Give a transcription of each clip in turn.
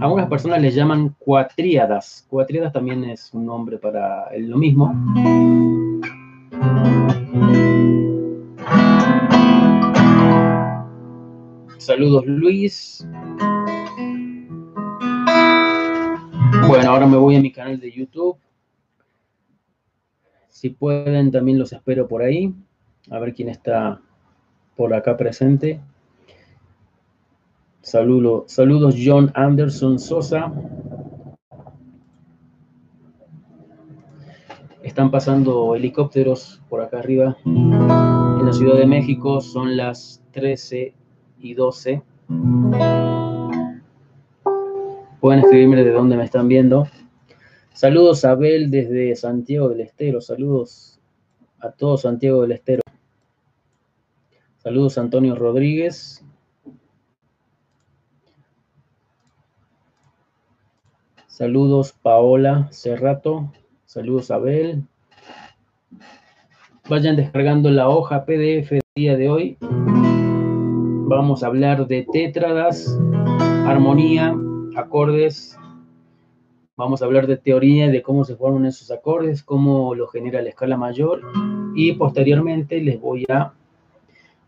Algunas personas les llaman cuatríadas. Cuatríadas también es un nombre para lo mismo. Saludos Luis. Bueno, ahora me voy a mi canal de YouTube. Si pueden, también los espero por ahí. A ver quién está por acá presente. Saludo, saludos John Anderson Sosa. Están pasando helicópteros por acá arriba. En la Ciudad de México son las 13 y 12. Pueden escribirme de dónde me están viendo. Saludos Abel desde Santiago del Estero. Saludos a todo Santiago del Estero. Saludos Antonio Rodríguez. Saludos Paola Cerrato. Saludos Abel. Vayan descargando la hoja PDF del día de hoy. Vamos a hablar de tétradas, armonía, acordes. Vamos a hablar de teoría, de cómo se forman esos acordes, cómo lo genera la escala mayor. Y posteriormente les voy a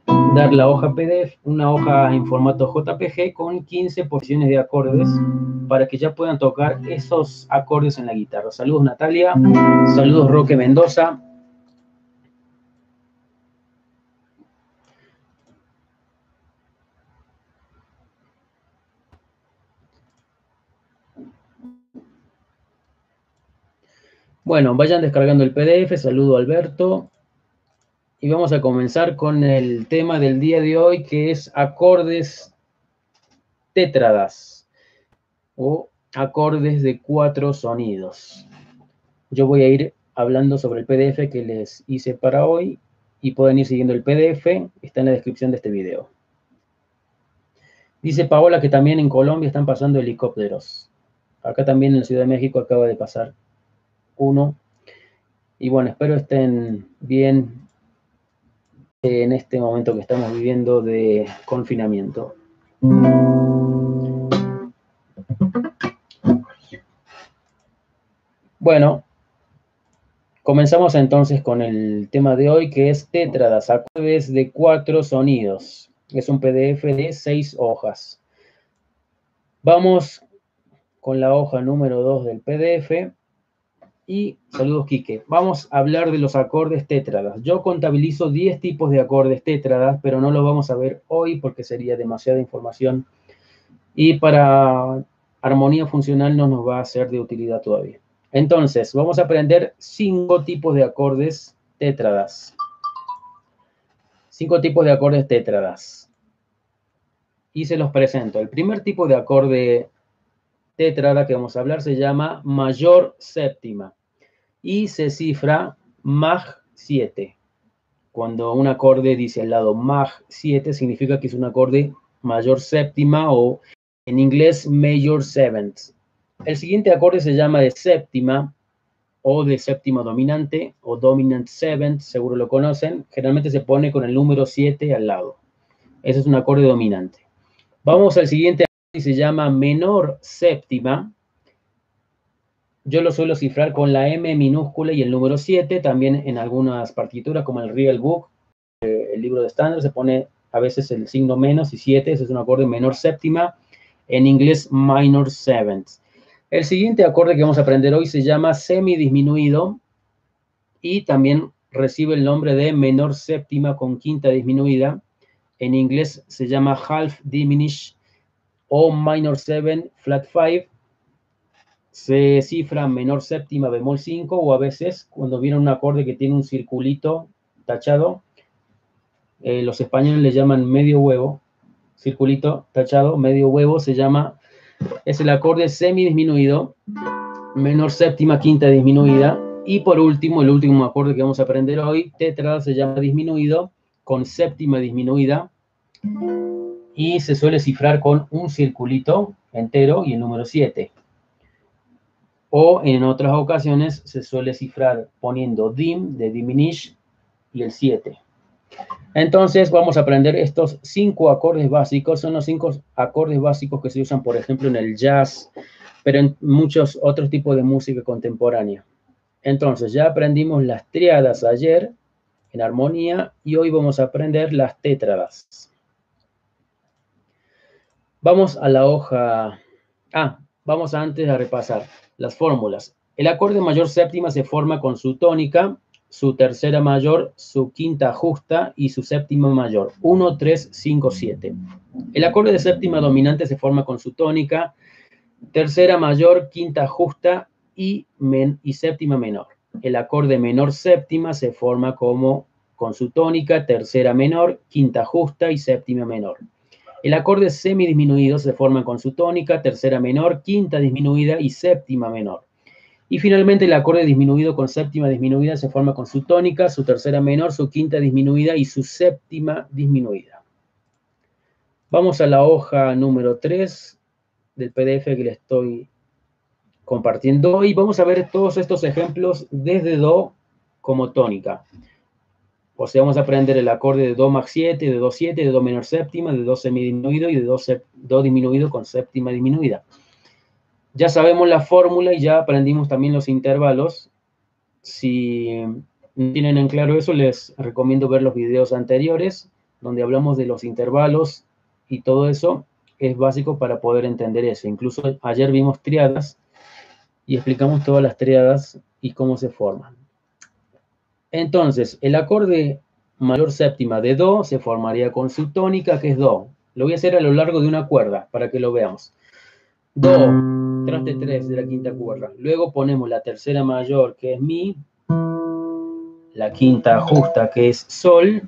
dar la hoja PDF, una hoja en formato JPG con 15 posiciones de acordes para que ya puedan tocar esos acordes en la guitarra. Saludos Natalia, saludos Roque Mendoza. Bueno, vayan descargando el PDF, saludo Alberto, y vamos a comenzar con el tema del día de hoy, que es acordes tétradas o acordes de cuatro sonidos. Yo voy a ir hablando sobre el PDF que les hice para hoy y pueden ir siguiendo el PDF, está en la descripción de este video. Dice Paola que también en Colombia están pasando helicópteros. Acá también en la Ciudad de México acaba de pasar uno. Y bueno, espero estén bien en este momento que estamos viviendo de confinamiento. Bueno, comenzamos entonces con el tema de hoy que es tétradas, acordes de cuatro sonidos. Es un PDF de seis hojas. Vamos con la hoja número 2 del PDF y saludos, Quique. Vamos a hablar de los acordes tétradas. Yo contabilizo 10 tipos de acordes tétradas, pero no lo vamos a ver hoy porque sería demasiada información. Y para armonía funcional no nos va a ser de utilidad todavía. Entonces, vamos a aprender cinco tipos de acordes tétradas. Cinco tipos de acordes tétradas. Y se los presento. El primer tipo de acorde tétrada que vamos a hablar se llama mayor séptima y se cifra Mag 7. Cuando un acorde dice al lado Mag 7 significa que es un acorde mayor séptima o en inglés major seventh. El siguiente acorde se llama de séptima o de séptima dominante o dominant seventh, seguro lo conocen. Generalmente se pone con el número 7 al lado. Ese es un acorde dominante. Vamos al siguiente se llama menor séptima. Yo lo suelo cifrar con la M minúscula y el número 7. También en algunas partituras, como el Real Book, eh, el libro de estándar, se pone a veces el signo menos y 7. Ese es un acorde menor séptima. En inglés, minor seventh. El siguiente acorde que vamos a aprender hoy se llama semidisminuido y también recibe el nombre de menor séptima con quinta disminuida. En inglés se llama half diminished o minor 7, flat 5, se cifra menor séptima bemol 5 o a veces cuando viene un acorde que tiene un circulito tachado, eh, los españoles le llaman medio huevo, circulito tachado, medio huevo se llama, es el acorde semidisminuido menor séptima, quinta disminuida. Y por último, el último acorde que vamos a aprender hoy, tétrada se llama disminuido con séptima disminuida y se suele cifrar con un circulito entero y el número 7. O en otras ocasiones se suele cifrar poniendo dim de diminish y el 7. Entonces vamos a aprender estos cinco acordes básicos. Son los cinco acordes básicos que se usan, por ejemplo, en el jazz, pero en muchos otros tipos de música contemporánea. Entonces, ya aprendimos las triadas ayer en armonía y hoy vamos a aprender las tétradas. Vamos a la hoja... Ah, vamos antes a repasar las fórmulas. El acorde mayor séptima se forma con su tónica, su tercera mayor, su quinta justa y su séptima mayor. 1, 3, 5, 7. El acorde de séptima dominante se forma con su tónica, tercera mayor, quinta justa y, y séptima menor. El acorde menor séptima se forma como con su tónica, tercera menor, quinta justa y séptima menor. El acorde semidisminuido se forma con su tónica, tercera menor, quinta disminuida y séptima menor. Y finalmente el acorde disminuido con séptima disminuida se forma con su tónica, su tercera menor, su quinta disminuida y su séptima disminuida. Vamos a la hoja número 3 del PDF que le estoy compartiendo y vamos a ver todos estos ejemplos desde Do como tónica. O sea, vamos a aprender el acorde de Do más 7, de Do 7, de Do menor séptima, de Do semidisminuido y de Do, Do disminuido con séptima disminuida. Ya sabemos la fórmula y ya aprendimos también los intervalos. Si tienen en claro eso, les recomiendo ver los videos anteriores, donde hablamos de los intervalos y todo eso es básico para poder entender eso. Incluso ayer vimos triadas y explicamos todas las triadas y cómo se forman. Entonces, el acorde mayor séptima de Do se formaría con su tónica, que es Do. Lo voy a hacer a lo largo de una cuerda para que lo veamos. Do, traste 3 de la quinta cuerda. Luego ponemos la tercera mayor, que es Mi, la quinta justa, que es Sol,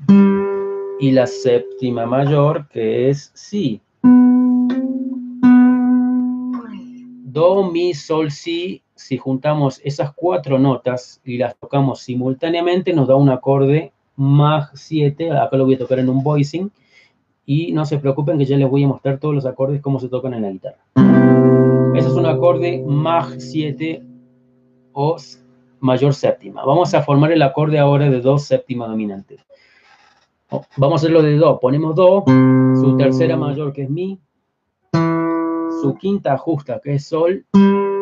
y la séptima mayor, que es Si. Do, Mi, Sol, Si, si juntamos esas cuatro notas y las tocamos simultáneamente, nos da un acorde más 7. Acá lo voy a tocar en un voicing. Y no se preocupen que ya les voy a mostrar todos los acordes cómo se tocan en la guitarra. Ese es un acorde más 7 o mayor séptima. Vamos a formar el acorde ahora de Do séptima dominante. Vamos a hacerlo de Do. Ponemos Do, su tercera mayor que es Mi, su quinta justa, que es sol,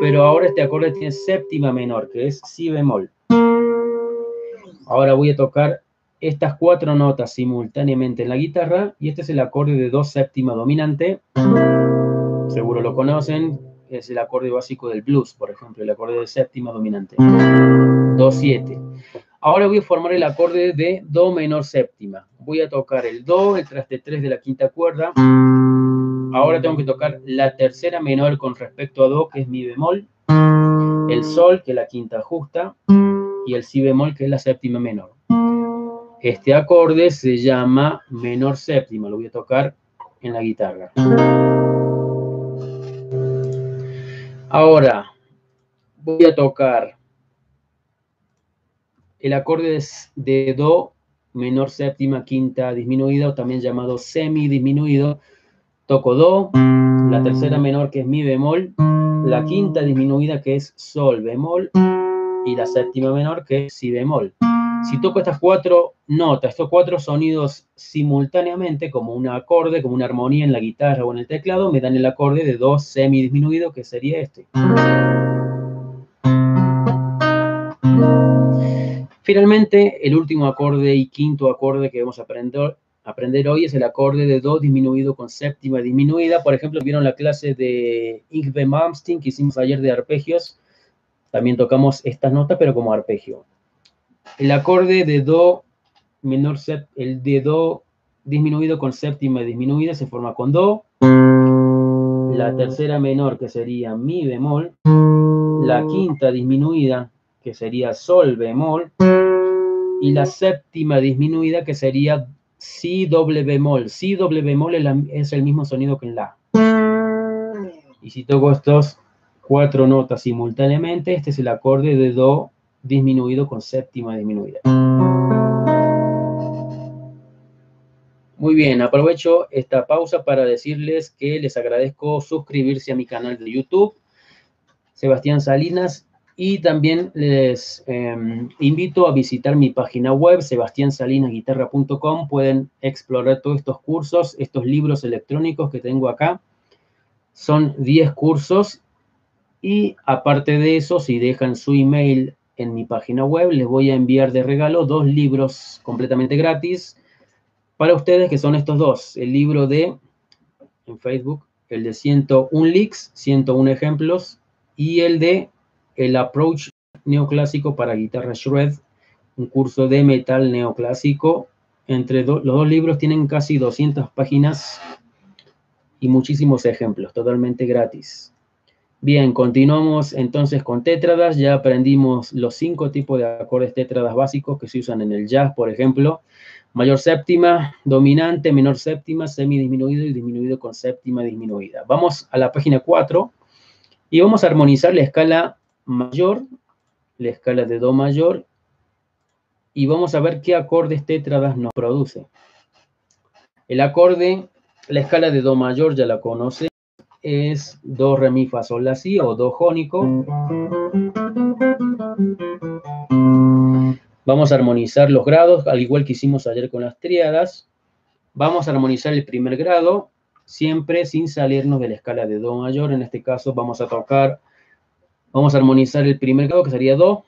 pero ahora este acorde tiene séptima menor, que es si bemol. Ahora voy a tocar estas cuatro notas simultáneamente en la guitarra y este es el acorde de do séptima dominante. Seguro lo conocen, es el acorde básico del blues, por ejemplo, el acorde de séptima dominante. Do 7. Ahora voy a formar el acorde de do menor séptima. Voy a tocar el do, el traste 3 de la quinta cuerda, Ahora tengo que tocar la tercera menor con respecto a Do, que es mi bemol, el sol, que es la quinta justa, y el si bemol, que es la séptima menor. Este acorde se llama menor séptima, lo voy a tocar en la guitarra. Ahora voy a tocar el acorde de Do menor séptima quinta disminuida o también llamado semi disminuido toco Do, la tercera menor que es Mi bemol, la quinta disminuida que es Sol bemol y la séptima menor que es Si bemol. Si toco estas cuatro notas, estos cuatro sonidos simultáneamente, como un acorde, como una armonía en la guitarra o en el teclado, me dan el acorde de Do semidisminuido, que sería este. Finalmente, el último acorde y quinto acorde que vamos a aprender aprender hoy es el acorde de Do disminuido con séptima disminuida. Por ejemplo, vieron la clase de Ingve Malmsteen que hicimos ayer de arpegios. También tocamos estas notas, pero como arpegio. El acorde de Do menor, el de Do disminuido con séptima disminuida se forma con Do. La tercera menor, que sería Mi bemol. La quinta disminuida, que sería Sol bemol. Y la séptima disminuida, que sería si doble bemol. Si doble bemol es, el mismo sonido que en la. Y si toco estos cuatro notas simultáneamente. Este es el acorde de Do disminuido con séptima disminuida. Muy bien, aprovecho esta pausa para decirles que les agradezco suscribirse a mi canal de YouTube, Sebastián Salinas, y también les em, invito a visitar mi página web, sebastiansalinasguitarra.com. Pueden explorar todos estos cursos, estos libros electrónicos que tengo acá. Son 10 cursos y aparte de eso, si dejan su email en mi página web, les voy a enviar de regalo dos libros completamente gratis para ustedes, que son estos dos. El libro de, en Facebook, el de 101 leaks, 101 ejemplos, y el de El Approach Neoclásico para Guitarra Shred, un curso de metal neoclásico. Entre los dos libros tienen casi 200 páginas y muchísimos ejemplos, totalmente gratis. Bien, continuamos entonces con tétradas. Ya aprendimos los cinco tipos de acordes tétradas básicos que se usan en el jazz, por ejemplo mayor séptima, dominante, menor séptima, semidisminuido y disminuido con séptima disminuida. Vamos a la página 4 y vamos a armonizar la escala mayor, la escala de Do mayor, y vamos a ver qué acordes tétradas nos produce. El acorde, la escala de Do mayor ya la conoce, es Do, Re, Mi, Fa, Sol, La, Si o Do jónico. Vamos a armonizar los grados, al igual que hicimos ayer con las triadas. Vamos a armonizar el primer grado, siempre sin salirnos de la escala de Do mayor. En este caso vamos a tocar, vamos a armonizar el primer grado, que sería Do.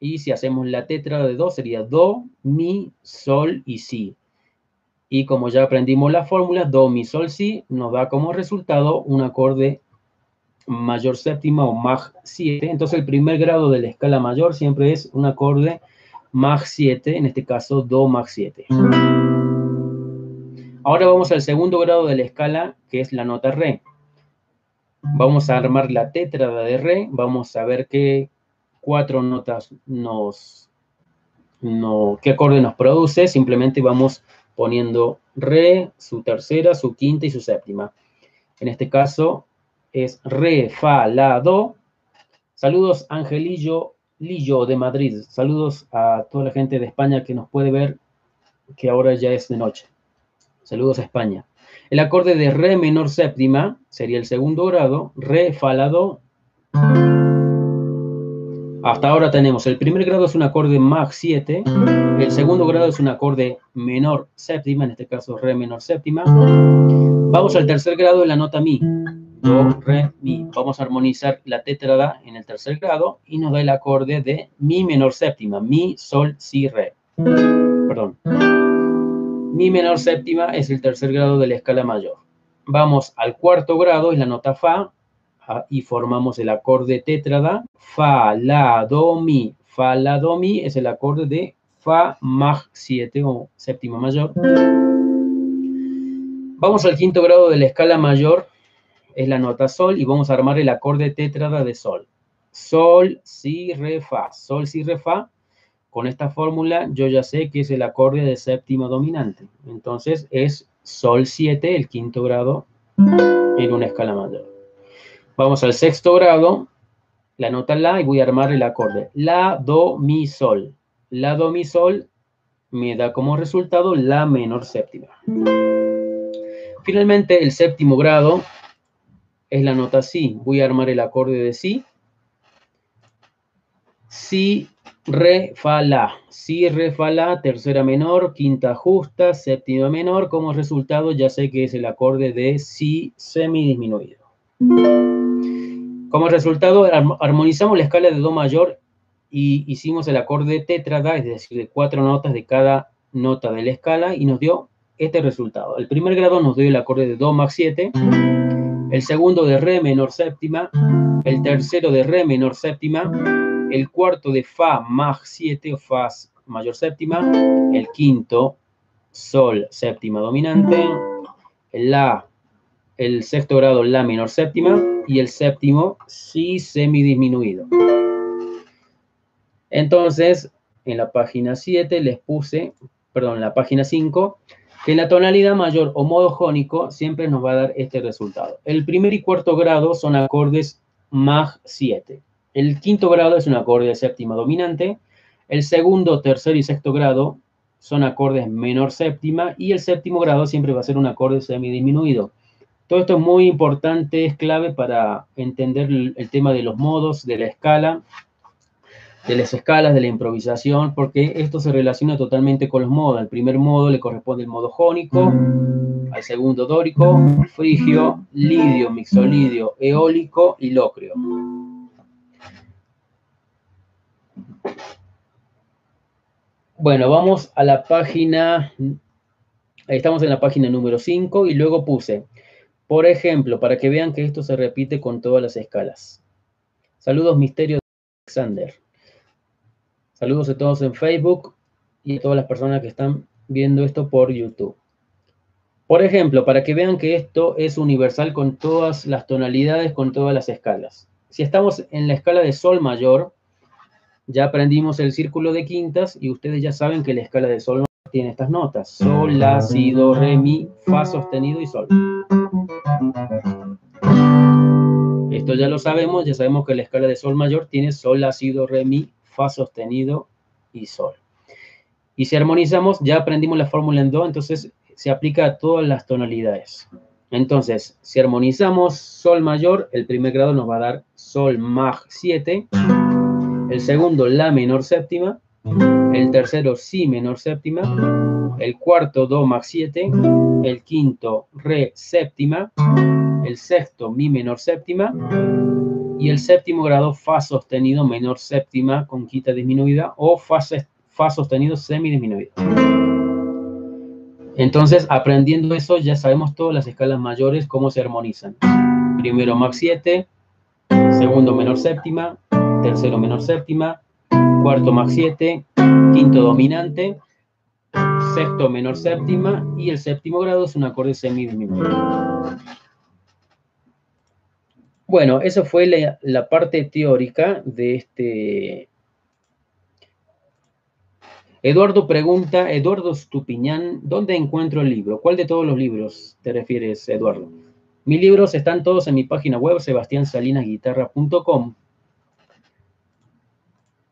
Y si hacemos la tétrada de Do, sería Do, Mi, Sol y Si. Y como ya aprendimos la fórmula, Do, Mi, Sol, Si, nos da como resultado un acorde mayor séptima o Mag 7. Entonces el primer grado de la escala mayor siempre es un acorde Mag 7, en este caso Do Mag 7. Ahora vamos al segundo grado de la escala, que es la nota Re. Vamos a armar la tétrada de Re, vamos a ver qué cuatro notas nos, no, qué acorde nos produce, simplemente vamos poniendo Re, su tercera, su quinta y su séptima. En este caso, es re, fa, la, do. Saludos Angelillo Lillo de Madrid. Saludos a toda la gente de España que nos puede ver, que ahora ya es de noche. Saludos a España. El acorde de re menor séptima sería el segundo grado, re, fa, la, do. Hasta ahora tenemos, el primer grado es un acorde mag 7, el segundo grado es un acorde menor séptima, en este caso re menor séptima. Vamos al tercer grado de la nota mi. Do, Re, Mi. Vamos a armonizar la tétrada en el tercer grado y nos da el acorde de Mi menor séptima, Mi, Sol, Si, Re. Perdón. Mi menor séptima es el tercer grado de la escala mayor. Vamos al cuarto grado, es la nota Fa, ah, y formamos el acorde tétrada. Fa, La, Do, Mi. Fa, La, Do, Mi es el acorde de Fa, Mag 7 o séptima mayor. Vamos al quinto grado de la escala mayor, es la nota sol y vamos a armar el acorde tétrada de sol. Sol, si, re, fa. Sol, si, re, fa. Con esta fórmula yo ya sé que es el acorde de séptima dominante. Entonces es sol 7, el quinto grado, en una escala mayor. Vamos al sexto grado, la nota la y voy a armar el acorde. La, do, mi, sol. La, do, mi, sol me da como resultado la menor séptima. Finalmente, el séptimo grado es la nota si. Voy a armar el acorde de si. Si, re, fa, la. Si, re, fa, la, tercera menor, quinta justa, séptima menor. Como resultado ya sé que es el acorde de si semidisminuido. Como resultado armonizamos la escala de do mayor y hicimos el acorde tétrada, es decir, de cuatro notas de cada nota de la escala y nos dio este resultado. El primer grado nos dio el acorde de do max 7 el segundo de re menor séptima, el tercero de re menor séptima, el cuarto de fa mag 7 o fa mayor séptima, el quinto sol séptima dominante, la, el sexto grado la menor séptima y el séptimo si semidisminuido. Entonces, en la página 7 les puse, perdón, en la página 5 que la tonalidad mayor o modo jónico siempre nos va a dar este resultado. El primer y cuarto grado son acordes Maj 7. El quinto grado es un acorde de séptima dominante. El segundo, tercero y sexto grado son acordes menor séptima. Y el séptimo grado siempre va a ser un acorde semidisminuido. Todo esto es muy importante, es clave para entender el tema de los modos, de la escala, de las escalas, de la improvisación, porque esto se relaciona totalmente con los modos. Al primer modo le corresponde el modo jónico, al segundo dórico, frigio, lidio, mixolidio, eólico y locrio. Bueno, vamos a la página, estamos en la página número 5 y luego puse, por ejemplo, para que vean que esto se repite con todas las escalas. Saludos, Misterio de Alexander. Saludos a todos en Facebook y a todas las personas que están viendo esto por YouTube. Por ejemplo, para que vean que esto es universal con todas las tonalidades, con todas las escalas. Si estamos en la escala de Sol mayor, ya aprendimos el círculo de quintas y ustedes ya saben que la escala de Sol tiene estas notas. Sol, La, Si, Do, Re, Mi, Fa sostenido y Sol. Esto ya lo sabemos, ya sabemos que la escala de Sol mayor tiene Sol, La, Si, Do, Re, Mi, Fa sostenido y Sol. Y si armonizamos, ya aprendimos la fórmula en Do, entonces se aplica a todas las tonalidades. Entonces, si armonizamos Sol mayor, el primer grado nos va a dar Sol Maj 7, el segundo La menor séptima, el tercero Si menor séptima, el cuarto Do Maj 7, el quinto Re séptima, el sexto Mi menor séptima, y el séptimo grado Fa sostenido menor séptima con quita disminuida o Fa, fa sostenido semidisminuido. Entonces, aprendiendo eso, ya sabemos todas las escalas mayores, cómo se armonizan. Primero Maj 7, segundo menor séptima, tercero menor séptima, cuarto Maj 7, quinto dominante, sexto menor séptima y el séptimo grado es un acorde semidisminuido. Bueno, eso fue la, parte teórica de este... Eduardo pregunta, Eduardo Stupiñán, ¿dónde encuentro el libro? ¿Cuál de todos los libros te refieres, Eduardo? Mis libros están todos en mi página web, sebastiansalinasguitarra.com.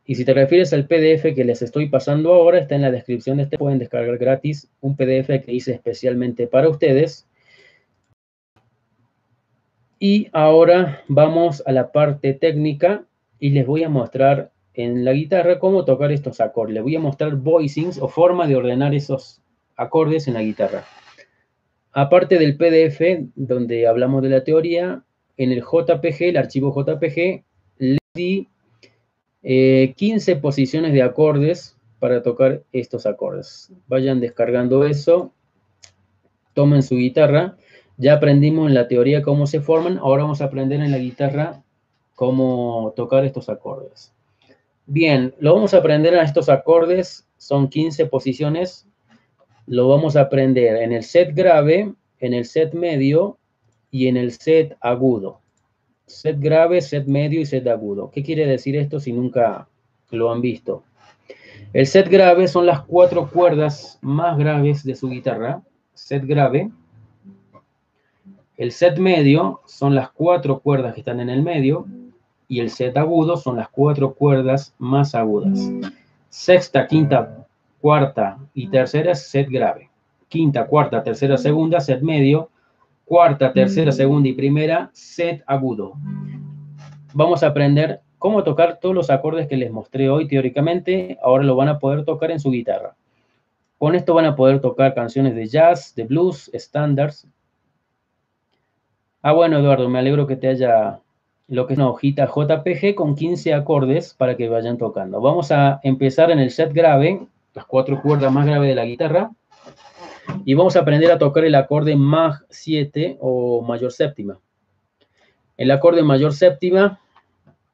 Y si te refieres al PDF que les estoy pasando ahora, está en la descripción de este. Pueden descargar gratis un PDF que hice especialmente para ustedes. Y ahora vamos a la parte técnica y les voy a mostrar en la guitarra cómo tocar estos acordes. Les voy a mostrar voicings o forma de ordenar esos acordes en la guitarra. Aparte del PDF, donde hablamos de la teoría, en el JPG, el archivo JPG, le di 15 eh, posiciones de acordes para tocar estos acordes. Vayan descargando eso, tomen su guitarra ya aprendimos en la teoría cómo se forman, ahora vamos a aprender en la guitarra cómo tocar estos acordes. Bien, lo vamos a aprender a estos acordes, son 15 posiciones. Lo vamos a aprender en el set grave, en el set medio y en el set agudo. Set grave, set medio y set agudo. ¿Qué quiere decir esto si nunca lo han visto? El set grave son las cuatro cuerdas más graves de su guitarra. Set grave. El set medio son las cuatro cuerdas que están en el medio y el set agudo son las cuatro cuerdas más agudas. Sexta, quinta, cuarta y tercera set grave. Quinta, cuarta, tercera, segunda, set medio. Cuarta, tercera, segunda y primera, set agudo. Vamos a aprender cómo tocar todos los acordes que les mostré hoy teóricamente. Ahora lo van a poder tocar en su guitarra. Con esto van a poder tocar canciones de jazz, de blues, estándares, Ah, bueno, Eduardo, me alegro que te haya lo que es una hojita JPG con 15 acordes para que vayan tocando. Vamos a empezar en el set grave, las cuatro cuerdas más graves de la guitarra, y vamos a aprender a tocar el acorde Maj 7 o mayor séptima. El acorde mayor séptima,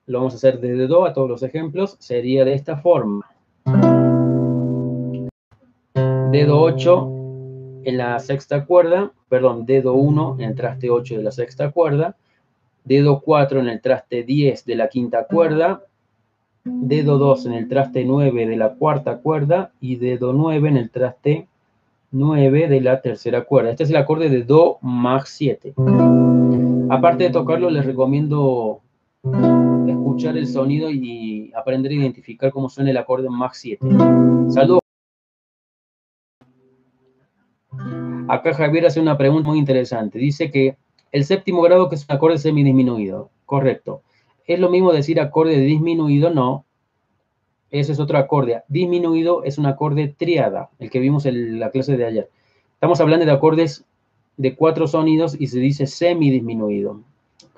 lo vamos a hacer desde Do a todos los ejemplos, sería de esta forma. Dedo 8 en la sexta cuerda, perdón, dedo 1 en el traste 8 de la sexta cuerda, dedo 4 en el traste 10 de la quinta cuerda, dedo 2 en el traste 9 de la cuarta cuerda. Y dedo 9 en el traste 9 de la tercera cuerda. Este es el acorde de Do más 7. Aparte de tocarlo, les recomiendo escuchar el sonido y aprender a identificar cómo suena el acorde Mach 7. Saludos. Acá Javier hace una pregunta muy interesante. Dice que el séptimo grado que es un acorde semidisminuido. Correcto. ¿Es lo mismo decir acorde disminuido? No. Ese es otro acorde. Disminuido es un acorde triada, el que vimos en la clase de ayer. Estamos hablando de acordes de cuatro sonidos y se dice semidisminuido.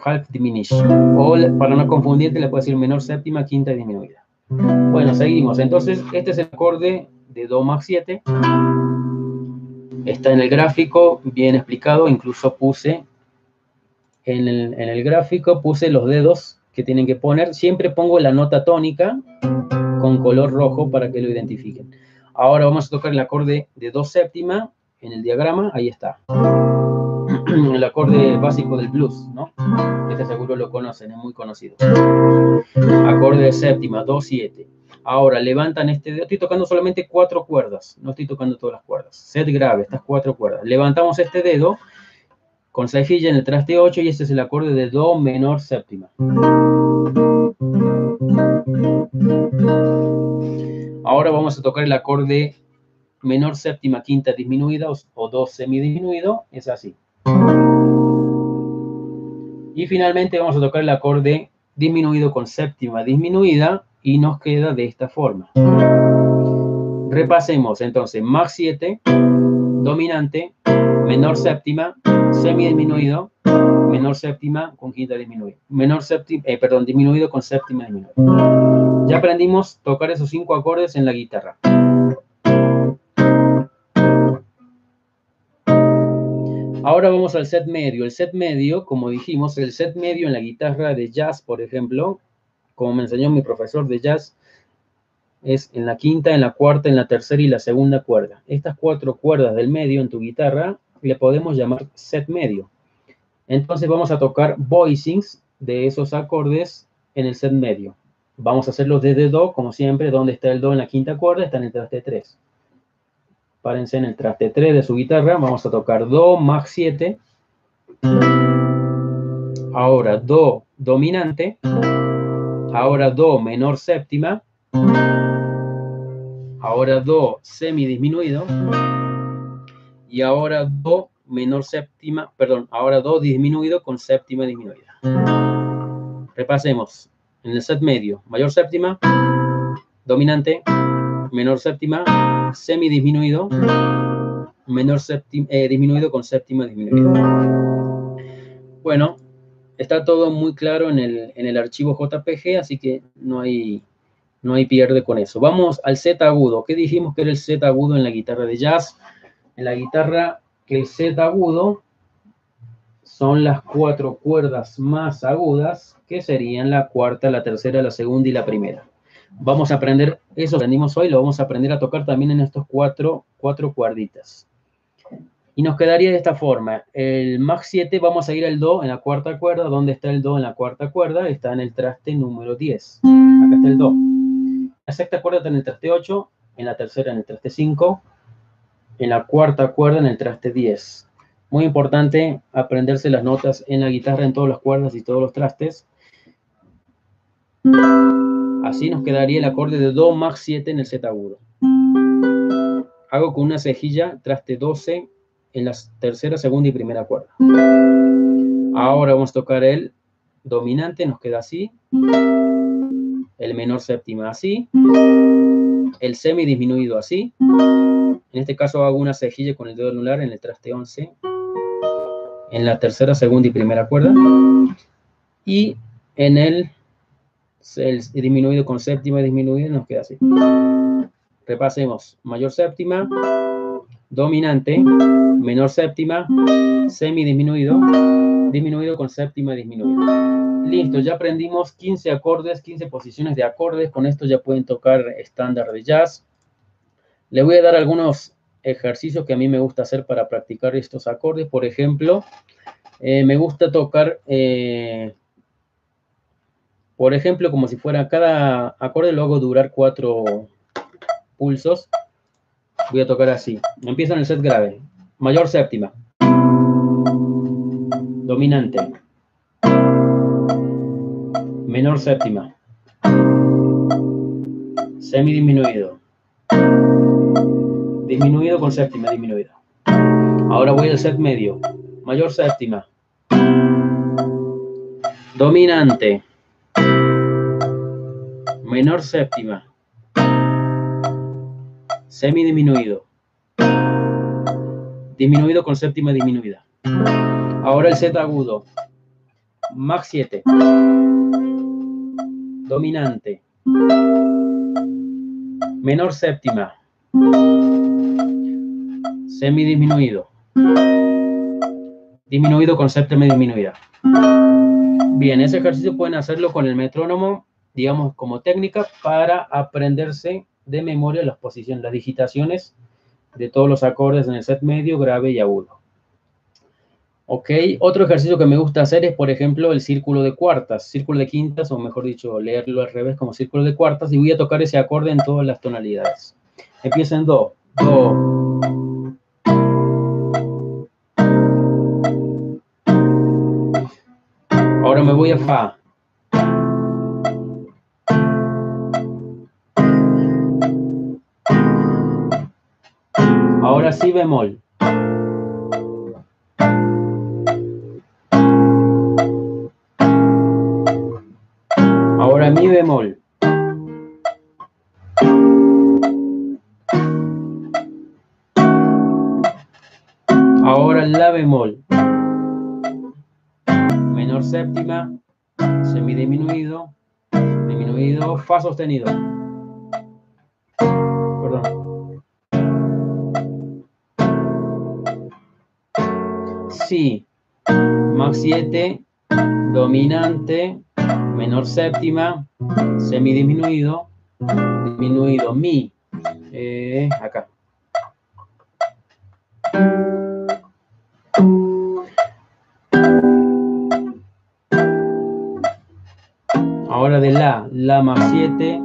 Half diminished. O para no confundirte le puedo decir menor séptima, quinta disminuida. Bueno, seguimos. Entonces, este es el acorde de Do Max 7. Está en el gráfico, bien explicado. Incluso puse en el, en el gráfico, puse los dedos que tienen que poner. Siempre pongo la nota tónica con color rojo para que lo identifiquen. Ahora vamos a tocar el acorde de Do séptima en el diagrama. Ahí está. El acorde básico del blues, ¿no? Este seguro lo conocen, es muy conocido. Acorde de séptima, Do, 7. Ahora levantan este dedo, estoy tocando solamente cuatro cuerdas, no estoy tocando todas las cuerdas. Set grave, estas cuatro cuerdas. Levantamos este dedo con cejilla en el traste 8 y este es el acorde de Do menor séptima. Ahora vamos a tocar el acorde menor séptima quinta disminuida o Do semidisminuido, es así. Y finalmente vamos a tocar el acorde disminuido con séptima disminuida y nos queda de esta forma. Repasemos entonces, Mach 7, dominante, menor séptima, semidisminuido, menor séptima con quinta disminuida. Menor séptima, eh, perdón, disminuido con séptima disminuida. Ya aprendimos tocar esos cinco acordes en la guitarra. Ahora vamos al set medio. El set medio, como dijimos, el set medio en la guitarra de jazz, por ejemplo, como me enseñó mi profesor de jazz, es en la quinta, en la cuarta, en la tercera y la segunda cuerda. Estas cuatro cuerdas del medio en tu guitarra le podemos llamar set medio. Entonces vamos a tocar voicings de esos acordes en el set medio. Vamos a hacerlos desde Do, como siempre. ¿Dónde está el Do en la quinta cuerda? Está en el traste 3. Párense en el traste 3 de su guitarra. Vamos a tocar Do, Mach 7. Ahora Do dominante. Ahora Do menor séptima. Ahora Do semidisminuido. Y ahora Do menor séptima, perdón, ahora Do disminuido con séptima disminuida. Repasemos. En el set medio, mayor séptima, dominante, menor séptima, semidisminuido, menor séptima, eh, disminuido con séptima disminuida. Bueno, está todo muy claro en el, en el archivo JPG, así que no hay, no hay pierde con eso. Vamos al Z agudo. ¿Qué dijimos que era el Z agudo en la guitarra de jazz? En la guitarra, que el Z agudo son las cuatro cuerdas más agudas, que serían la cuarta, la tercera, la segunda y la primera. Vamos a aprender, eso aprendimos hoy, lo vamos a aprender a tocar también en estos cuatro, cuatro cuerditas. Y nos quedaría de esta forma. El Mach 7 vamos a ir al Do en la cuarta cuerda. ¿Dónde está el Do en la cuarta cuerda? Está en el traste número 10. Acá está el Do. La sexta cuerda está en el traste 8, en la tercera en el traste 5, en la cuarta cuerda en el traste 10. Muy importante aprenderse las notas en la guitarra en todas las cuerdas y todos los trastes. Así nos quedaría el acorde de Do Mach 7 en el Z agudo. Hago con una cejilla traste 12 en la tercera, segunda y primera cuerda. Ahora vamos a tocar el dominante, nos queda así. El menor séptima así. El semi disminuido así. En este caso hago una cejilla con el dedo anular en el traste 11. En la tercera, segunda y primera cuerda. Y en el, el disminuido con séptima disminuido nos queda así. Repasemos. Mayor séptima, dominante, menor séptima, semidisminuido, disminuido con séptima disminuido. Listo, ya aprendimos 15 acordes, 15 posiciones de acordes. Con esto ya pueden tocar estándar de jazz. Le voy a dar algunos ejercicios que a mí me gusta hacer para practicar estos acordes. Por ejemplo, eh, me gusta tocar, eh, por ejemplo, como si fuera cada acorde lo hago durar cuatro pulsos. Voy a tocar así. Empiezo en el set grave. Mayor séptima. Menor séptima, semidisminuido, disminuido con séptima disminuida. Ahora voy al set medio, mayor séptima, dominante, menor séptima, semidisminuido, disminuido con séptima disminuida. Ahora el set agudo, Max 7, dominante, menor séptima, semidisminuido, disminuido con séptima disminuida. Bien, ese ejercicio pueden hacerlo con el metrónomo, digamos, como técnica para aprenderse de memoria las posiciones, las digitaciones de todos los acordes en el set medio, grave y agudo. Ok, otro ejercicio que me gusta hacer es, por ejemplo, el círculo de cuartas, círculo de quintas, o mejor dicho, leerlo al revés como círculo de cuartas, y voy a tocar ese acorde en todas las tonalidades. Empieza en Do, Do. Ahora me voy a Fa. Ahora sí bemol. Séptima, semidisminuido, disminuido, fa sostenido. Perdón. Si, max 7, dominante, menor séptima, semidisminuido, disminuido, mi, eh, acá. De la, la más 7,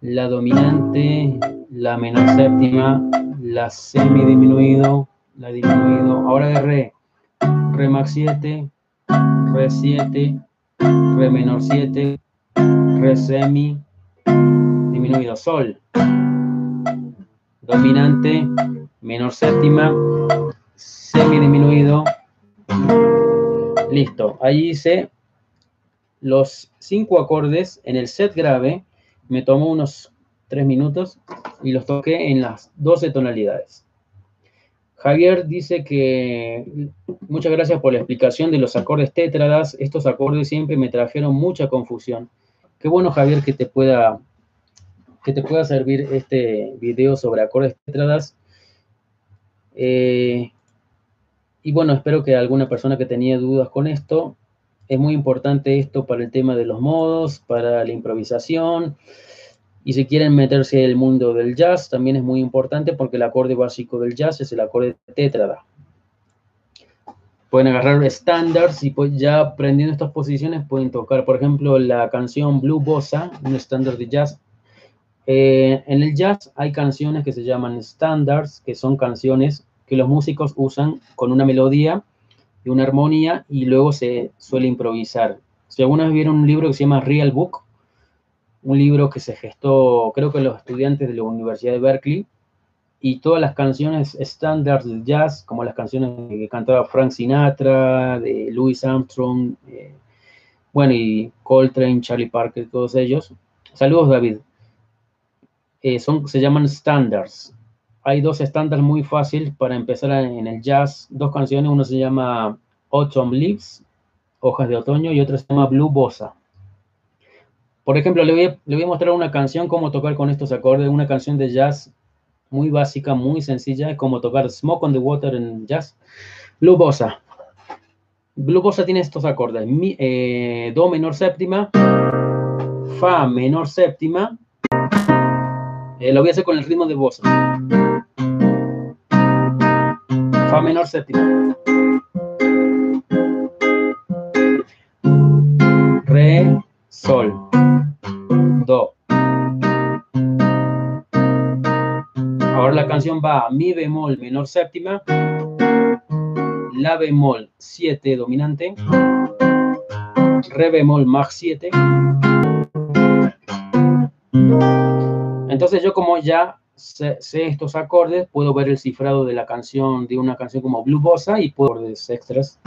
la dominante, la menor séptima, la semidisminuido, la disminuido. Ahora de re, re max 7, re 7, re menor 7, re semi, disminuido, sol. Dominante, menor séptima, semidisminuido. Listo, ahí hice los cinco acordes en el set grave. Me tomó unos tres minutos y los toqué en las 12 tonalidades. Javier dice que muchas gracias por la explicación de los acordes tétradas. Estos acordes siempre me trajeron mucha confusión. Qué bueno, Javier, que te pueda, que te pueda servir este video sobre acordes tétradas. Eh, y bueno, espero que alguna persona que tenía dudas con esto, es muy importante esto para el tema de los modos, para la improvisación. Y si quieren meterse en el mundo del jazz, también es muy importante porque el acorde básico del jazz es el acorde tétrada. Pueden agarrar estándares y pues ya aprendiendo estas posiciones pueden tocar, por ejemplo, la canción Blue Bossa, un estándar de jazz. Eh, en el jazz hay canciones que se llaman standards, que son canciones que los músicos usan con una melodía y una armonía y luego se suele improvisar. Si alguna vez vieron un libro que se llama Real Book, un libro que se gestó, creo que los estudiantes de la Universidad de Berkeley, y todas las canciones estándares del jazz, como las canciones que cantaba Frank Sinatra, de Louis Armstrong, eh, bueno, y Coltrane, Charlie Parker, todos ellos. Saludos, David. Eh, son, se llaman standards. Hay dos estándares muy fáciles para empezar en el jazz. Dos canciones, uno se llama Autumn Leaves, Hojas de Otoño, y otro se llama Blue Bossa. Por ejemplo, le voy, a, mostrar una canción, cómo tocar con estos acordes, una canción de jazz muy básica, muy sencilla, como tocar Smoke on the Water en jazz. Blue Bossa. Blue Bossa tiene estos acordes, eh, Do menor séptima, Fa menor séptima, eh, lo voy a hacer con el ritmo de Bossa. Fa menor séptima. Re, Sol, Do. Ahora la canción va a Mi bemol menor séptima, La bemol 7 dominante, Re bemol más 7, Entonces yo como ya sé, estos acordes, puedo ver el cifrado de la canción, de una canción como Blue Bossa y puedo ver extras.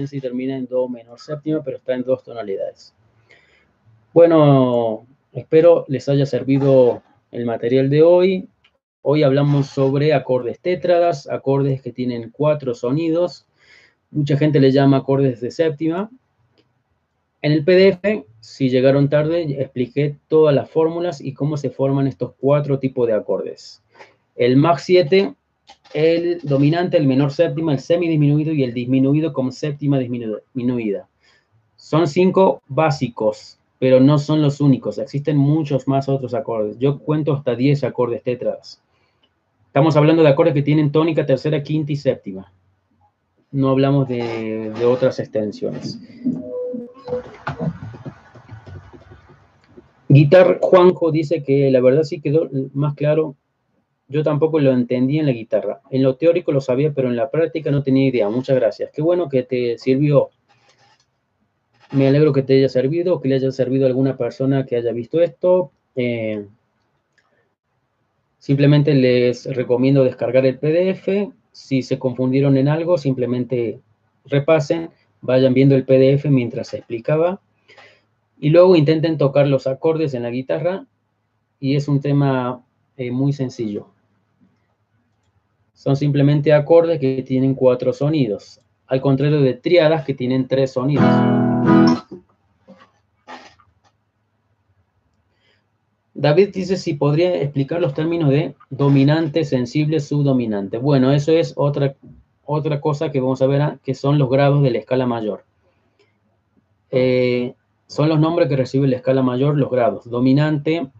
Comienza y termina en do menor séptima, pero está en dos tonalidades. Bueno, espero les haya servido el material de hoy. Hoy hablamos sobre acordes tétradas, acordes que tienen cuatro sonidos. Mucha gente le llama acordes de séptima. En el PDF, si llegaron tarde, expliqué todas las fórmulas y cómo se forman estos cuatro tipos de acordes. El MAG 7 el dominante, el menor séptima, el semidisminuido y el disminuido con séptima disminuida. Son cinco básicos, pero no son los únicos. Existen muchos más otros acordes. Yo cuento hasta 10 acordes tetras. Estamos hablando de acordes que tienen tónica, tercera, quinta y séptima. No hablamos de, de otras extensiones. Guitar Juanjo dice que la verdad sí quedó más claro yo tampoco lo entendí en la guitarra. En lo teórico lo sabía, pero en la práctica no tenía idea. Muchas gracias. Qué bueno que te sirvió. Me alegro que te haya servido, que le haya servido a alguna persona que haya visto esto. Eh, simplemente les recomiendo descargar el PDF. Si se confundieron en algo, simplemente repasen, vayan viendo el PDF mientras se explicaba. Y luego intenten tocar los acordes en la guitarra. Y es un tema eh, muy sencillo son simplemente acordes que tienen cuatro sonidos, al contrario de triadas que tienen tres sonidos. David dice si podría explicar los términos de dominante, sensible, subdominante. Bueno, eso es otra, otra cosa que vamos a ver, que son los grados de la escala mayor. Eh, son los nombres que recibe la escala mayor, los grados. Dominante,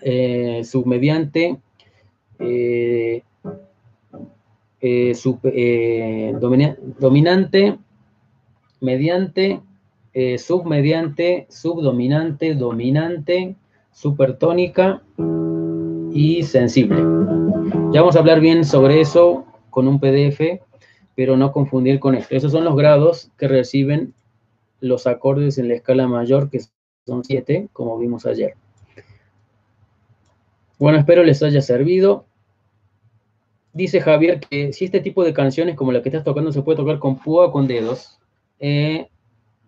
eh, submediante, eh, eh, eh, dominante, mediante, eh, submediante, subdominante, dominante, supertónica y sensible. Ya vamos a hablar bien sobre eso con un PDF, pero no confundir con esto. Esos son los grados que reciben los acordes en la escala mayor, que son siete, como vimos ayer. Bueno, espero les haya servido dice Javier que si este tipo de canciones como la que estás tocando se puede tocar con púa o con dedos, eh,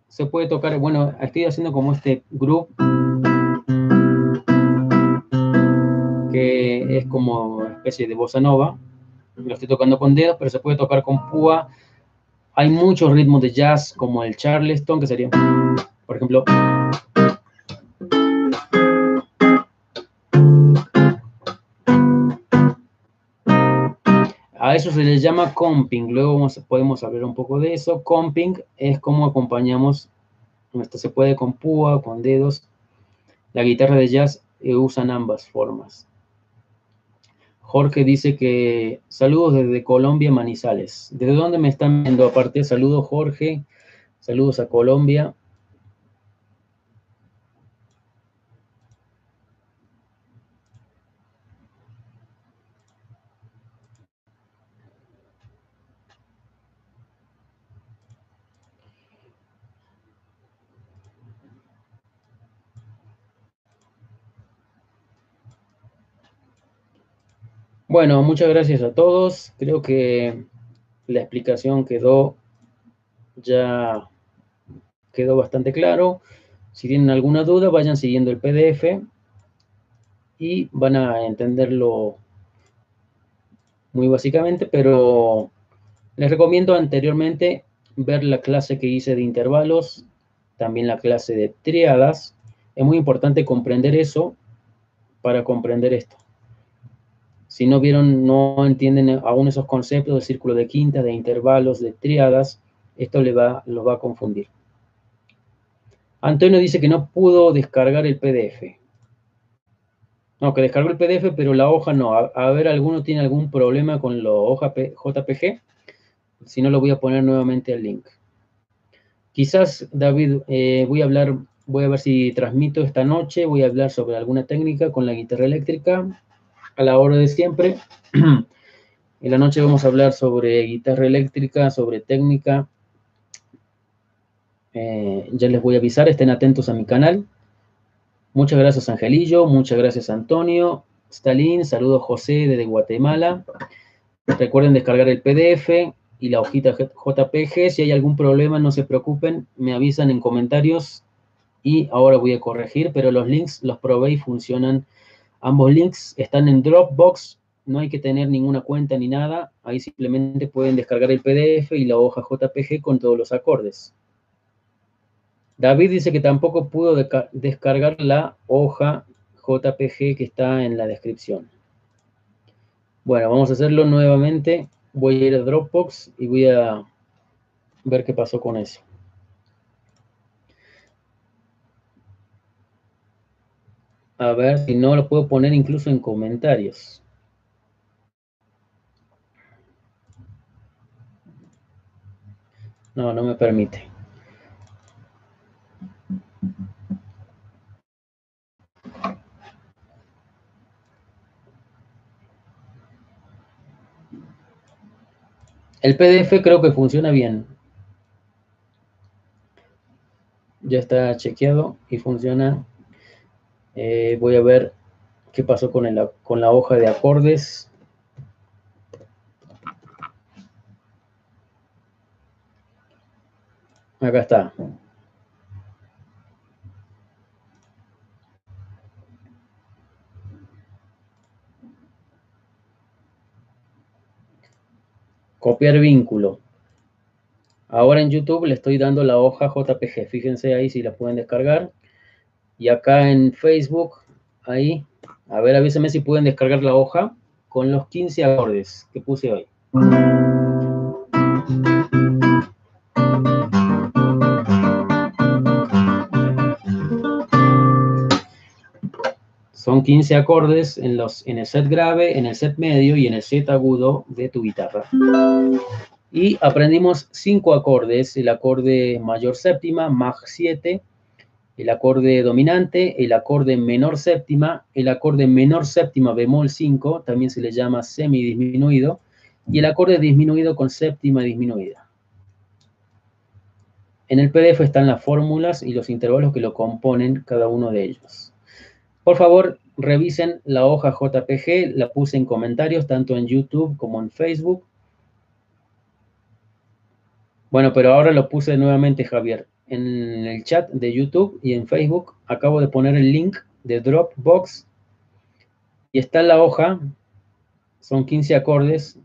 se puede tocar, bueno, estoy haciendo como este groove, que es como especie de bossa nova, lo estoy tocando con dedos, pero se puede tocar con púa. Hay muchos ritmos de jazz, como el charleston, que sería, por ejemplo, A eso se le llama comping. Luego podemos hablar un poco de eso. Comping es como acompañamos. Esto se puede con púa, con dedos. La guitarra de jazz eh, usan ambas formas. Jorge dice que saludos desde Colombia, Manizales. ¿Desde dónde me están viendo? Aparte, saludos Jorge, saludos a Colombia. Bueno, muchas gracias a todos. Creo que la explicación quedó ya quedó bastante claro. Si tienen alguna duda, vayan siguiendo el PDF y van a entenderlo muy básicamente, pero les recomiendo anteriormente ver la clase que hice de intervalos, también la clase de triadas. Es muy importante comprender eso para comprender esto. Si no vieron, no entienden aún esos conceptos de círculo de quinta, de intervalos, de triadas, esto va, los va a confundir. Antonio dice que no pudo descargar el PDF. No, que descargó el PDF, pero la hoja no. A, ver, ¿alguno tiene algún problema con la hoja JPG? Si no, lo voy a poner nuevamente el link. Quizás, David, eh, voy a hablar, voy a ver si transmito esta noche, voy a hablar sobre alguna técnica con la guitarra eléctrica a la hora de siempre. en la noche vamos a hablar sobre guitarra eléctrica, sobre técnica. Eh, ya les voy a avisar, estén atentos a mi canal. Muchas gracias, Angelillo. Muchas gracias, Antonio. Stalin, saludos, José, desde Guatemala. Recuerden descargar el PDF y la hojita JPG. Si hay algún problema, no se preocupen, me avisan en comentarios y ahora voy a corregir, pero los links los probé y funcionan. Ambos links están en Dropbox, no hay que tener ninguna cuenta ni nada. Ahí simplemente pueden descargar el PDF y la hoja JPG con todos los acordes. David dice que tampoco pudo descargar la hoja JPG que está en la descripción. Bueno, vamos a hacerlo nuevamente. Voy a ir a Dropbox y voy a ver qué pasó con eso. A ver si no lo puedo poner incluso en comentarios. No, no me permite. El PDF creo que funciona bien. Ya está chequeado y funciona. Eh, voy a ver qué pasó con, con la hoja de acordes. Acá está. Copiar vínculo. Ahora en YouTube le estoy dando la hoja JPG. Fíjense ahí si la pueden descargar. Y acá en Facebook, ahí, a ver, avísenme si pueden descargar la hoja con los 15 acordes que puse hoy. Son 15 acordes en, los, en el set grave, en el set medio y en el set agudo de tu guitarra. Y aprendimos 5 acordes, el acorde mayor séptima, Maj 7, el acorde dominante, el acorde menor séptima, el acorde menor séptima bemol 5, también se le llama semidisminuido, y el acorde disminuido con séptima disminuida. En el PDF están las fórmulas y los intervalos que lo componen cada uno de ellos. Por favor, revisen la hoja JPG, la puse en comentarios tanto en YouTube como en Facebook. Bueno, pero ahora lo puse nuevamente, Javier, en el chat de YouTube y en Facebook. Acabo de poner el link de Dropbox y está la hoja. Son 15 acordes,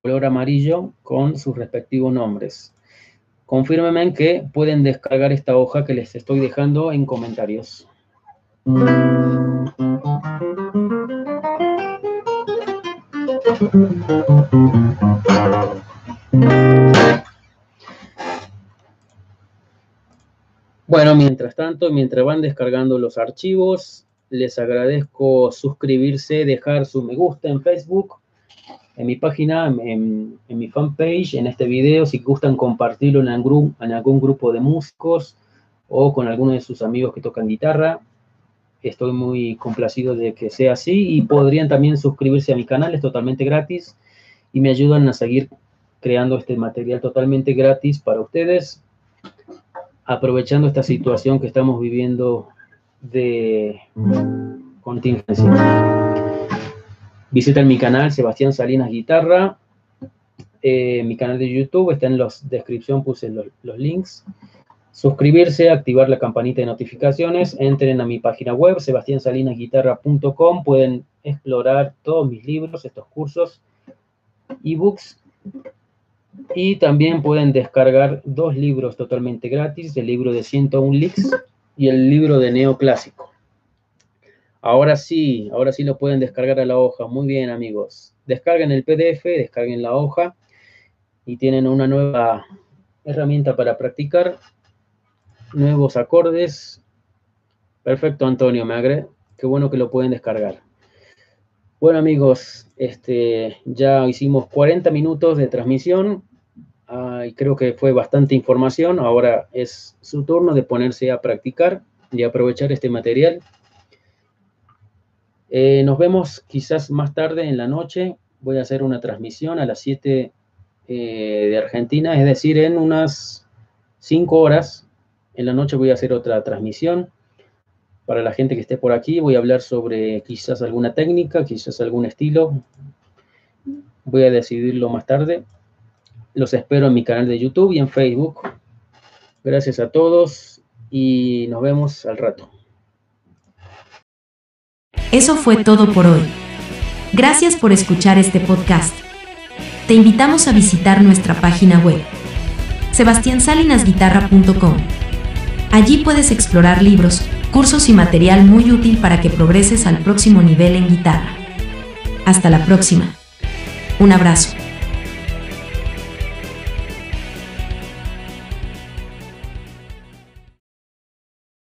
color amarillo, con sus respectivos nombres. Confírmenme que pueden descargar esta hoja que les estoy dejando en comentarios. Bueno, mientras tanto, mientras van descargando los archivos, les agradezco suscribirse, dejar su me gusta en Facebook, en mi página, en, mi fanpage, en este video, si gustan compartirlo en en algún grupo de músicos o con alguno de sus amigos que tocan guitarra. Estoy muy complacido de que sea así y podrían también suscribirse a mi canal, es totalmente gratis y me ayudan a seguir creando este material totalmente gratis para ustedes, aprovechando esta situación que estamos viviendo de contingencia. Visiten mi canal, Sebastián Salinas Guitarra, eh, mi canal de YouTube, está en la descripción, puse los links. Suscribirse, activar la campanita de notificaciones, entren a mi página web, sebastiansalinasguitarra.com, pueden explorar todos mis libros, estos cursos, ebooks, y también pueden descargar dos libros totalmente gratis, el libro de 101 licks y el libro de neoclásico. Ahora sí, ahora sí lo pueden descargar a la hoja. Muy bien, amigos. Descarguen el PDF, descarguen la hoja y tienen una nueva herramienta para practicar nuevos acordes. Perfecto, Antonio, me. Qué bueno que lo pueden descargar. Bueno amigos, este, ya hicimos 40 minutos de transmisión y creo que fue bastante información. Ahora es su turno de ponerse a practicar y aprovechar este material. Eh, nos vemos quizás más tarde en la noche. Voy a hacer una transmisión a las 7 eh, de Argentina, es decir, en unas 5 horas. En la noche voy a hacer otra transmisión para la gente que esté por aquí, voy a hablar sobre quizás alguna técnica, quizás algún estilo. Voy a decidirlo más tarde. Los espero en mi canal de YouTube y en Facebook. Gracias a todos y nos vemos al rato. Eso fue todo por hoy. Gracias por escuchar este podcast. Te invitamos a visitar nuestra página web, sebastiansalinasguitarra.com. Allí puedes explorar libros, cursos y material muy útil para que progreses al próximo nivel en guitarra. Hasta la próxima. Un abrazo.